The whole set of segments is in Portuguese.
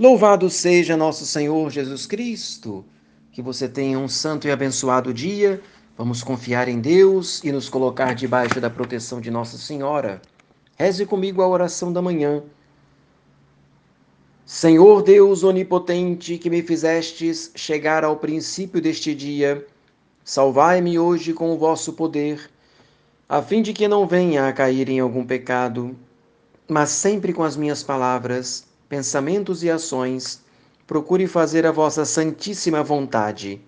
Louvado seja nosso Senhor Jesus Cristo. Que você tenha um santo e abençoado dia. Vamos confiar em Deus e nos colocar debaixo da proteção de Nossa Senhora. Reze comigo a oração da manhã. Senhor Deus onipotente, que me fizestes chegar ao princípio deste dia, salvai-me hoje com o vosso poder, a fim de que não venha a cair em algum pecado, mas sempre com as minhas palavras pensamentos e ações, procure fazer a vossa santíssima vontade.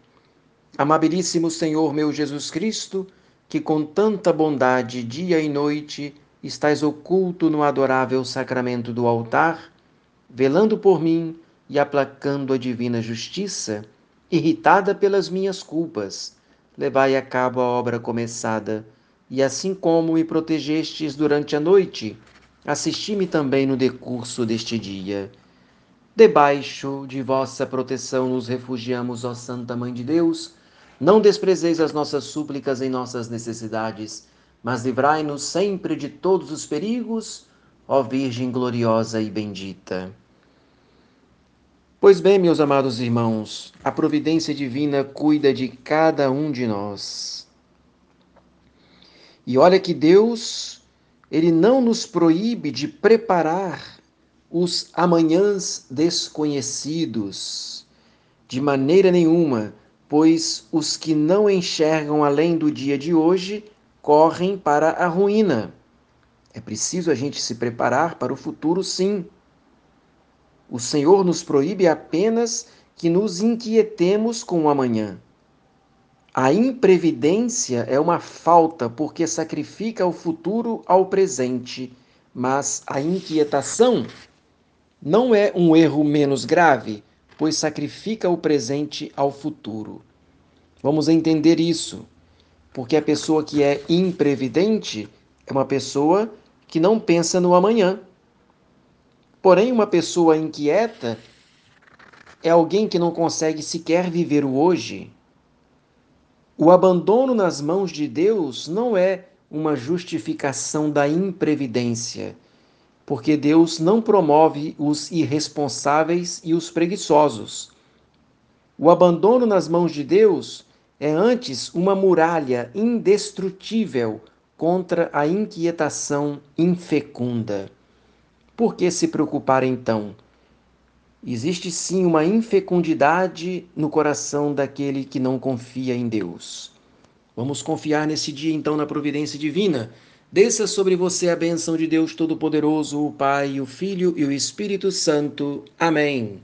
Amabilíssimo Senhor meu Jesus Cristo, que com tanta bondade, dia e noite, estás oculto no adorável sacramento do altar, velando por mim e aplacando a divina justiça, irritada pelas minhas culpas, levai a cabo a obra começada, e assim como me protegestes durante a noite, assisti-me também no decurso deste dia. Debaixo de vossa proteção nos refugiamos, ó Santa Mãe de Deus. Não desprezeis as nossas súplicas em nossas necessidades, mas livrai-nos sempre de todos os perigos, ó Virgem gloriosa e bendita. Pois bem, meus amados irmãos, a providência divina cuida de cada um de nós. E olha que Deus ele não nos proíbe de preparar os amanhãs desconhecidos, de maneira nenhuma, pois os que não enxergam além do dia de hoje correm para a ruína. É preciso a gente se preparar para o futuro, sim. O Senhor nos proíbe apenas que nos inquietemos com o amanhã. A imprevidência é uma falta porque sacrifica o futuro ao presente, mas a inquietação não é um erro menos grave, pois sacrifica o presente ao futuro. Vamos entender isso, porque a pessoa que é imprevidente é uma pessoa que não pensa no amanhã. Porém, uma pessoa inquieta é alguém que não consegue sequer viver o hoje o abandono nas mãos de Deus não é uma justificação da imprevidência, porque Deus não promove os irresponsáveis e os preguiçosos. O abandono nas mãos de Deus é antes uma muralha indestrutível contra a inquietação infecunda. Por que se preocupar então? Existe sim uma infecundidade no coração daquele que não confia em Deus. Vamos confiar nesse dia então na providência divina. Desça sobre você a bênção de Deus Todo-Poderoso, o Pai, o Filho e o Espírito Santo. Amém.